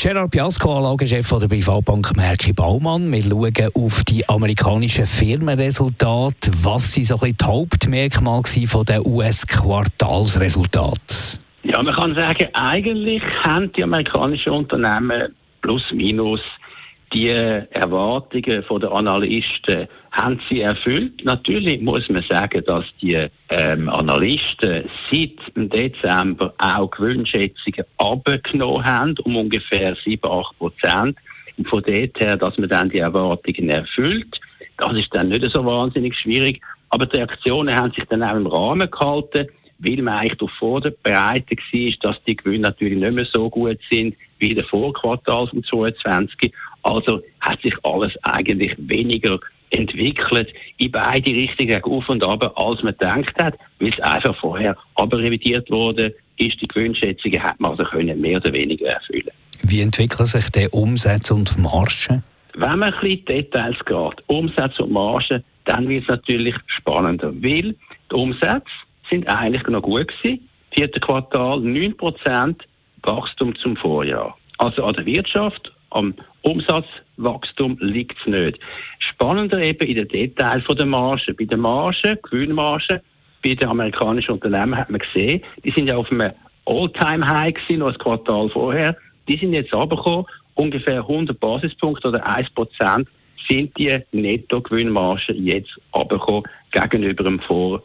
Gerard Piasco, Anlagechef der Privatbank Merki Baumann. Wir schauen auf die amerikanischen Firmenresultate. Was sind so ein bisschen die Hauptmerkmale von den US-Quartalsresultaten? Ja, man kann sagen, eigentlich haben die amerikanischen Unternehmen plus minus die Erwartungen der Analysten haben sie erfüllt. Natürlich muss man sagen, dass die ähm, Analysten seit dem Dezember auch Gewinnschätzungen abgenommen haben, um ungefähr 7, 8 Prozent. Und von dort her, dass man dann die Erwartungen erfüllt, das ist dann nicht so wahnsinnig schwierig. Aber die Reaktionen haben sich dann auch im Rahmen gehalten weil man eigentlich auf Vorderbereite war, dass die Gewinne natürlich nicht mehr so gut sind wie in der Vorquartal von 2022. Also hat sich alles eigentlich weniger entwickelt in beide Richtungen, auf und ab, als man gedacht hat, weil es einfach vorher aber revidiert wurde, ist die Gewinnschätzungen hat man also können mehr oder weniger erfüllen. Wie entwickeln sich die Umsätze und Margen? Wenn man ein bisschen Details geht, Umsätze und Margen, dann wird es natürlich spannender, weil die Umsätze sind eigentlich noch gut gewesen. Vierte Quartal 9% Wachstum zum Vorjahr. Also an der Wirtschaft, am Umsatzwachstum liegt es nicht. Spannender eben in den Details der Marge. Bei den Margen, Gewinnmargen, bei den amerikanischen Unternehmen hat man gesehen, die sind ja auf einem All-Time-High gewesen, noch ein Quartal vorher. Die sind jetzt runtergekommen, ungefähr 100 Basispunkte oder 1% sind die Netto-Gewinnmargen jetzt runtergekommen gegenüber dem Vor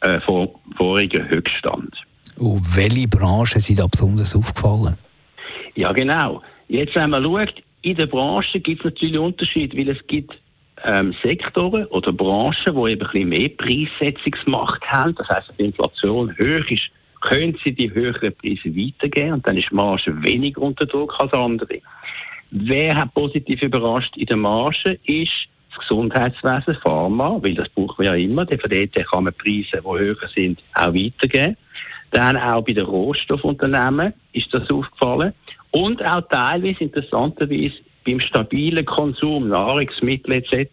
äh, vor, vorigen Höchststand. Und welche Branchen sind da besonders aufgefallen? Ja, genau. Jetzt, wenn man schaut, in der Branche gibt es natürlich Unterschiede, weil es gibt ähm, Sektoren oder Branchen, die eben ein bisschen mehr Preissetzungsmacht haben. Das heißt, wenn die Inflation hoch ist, können sie die höheren Preise weitergeben und dann ist die Marge weniger unter Druck als andere. Wer hat positiv überrascht in der Marge ist das Gesundheitswesen, Pharma, weil das brauchen wir ja immer, von dort kann man Preise, die höher sind, auch weitergeben. Dann auch bei den Rohstoffunternehmen ist das aufgefallen. Und auch teilweise interessanterweise beim stabilen Konsum, Nahrungsmittel etc.,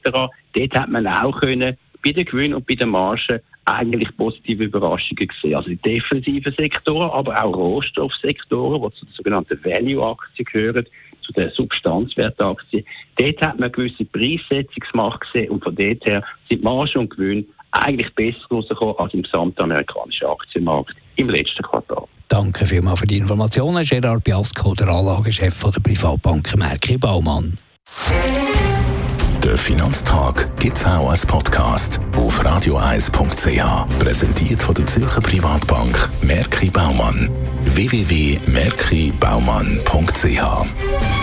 dort hat man auch können, bei den Gewinnen und bei den Margen eigentlich positive Überraschungen gesehen. Also die defensiven Sektoren, aber auch Rohstoffsektoren, die zu den sogenannten Value-Aktien gehören, zu den Substanzwertaktien. Dort hat man gewisse Preissetzungsmacht gesehen und von dort her sind Margen und Gewinn eigentlich besser rausgekommen als im gesamten amerikanischen Aktienmarkt im letzten Quartal. Danke vielmals für die Informationen, Gerard Biasco, der Anlagechef der Privatbank Merki Baumann. Der Finanztag gibt es auch als Podcast auf radioeis.ch. Präsentiert von der Zürcher Privatbank Merki Baumann. www.merkibaumann.ch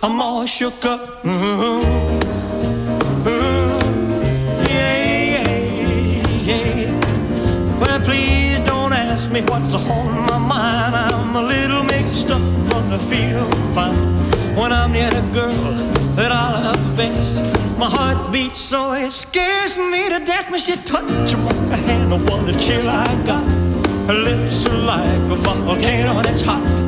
I'm all shook up. Ooh, ooh, yeah, yeah, yeah. Well, please don't ask me what's on my mind. I'm a little mixed up, but I feel fine when I'm near the girl that I love best. My heart beats so it scares me to death when she touches my hand. What a chill I got. Her lips are like a volcano that's hot.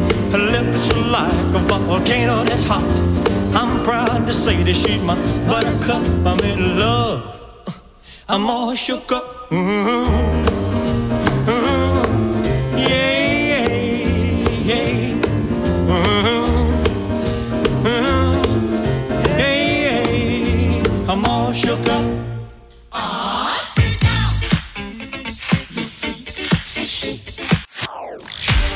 Her lips are like a volcano that's hot. I'm proud to say that she's my buttercup. I'm in love. I'm all shook up. Mm-hmm. Mm-hmm. Yeah. Mm-hmm. Yeah, yeah. I'm all shook up.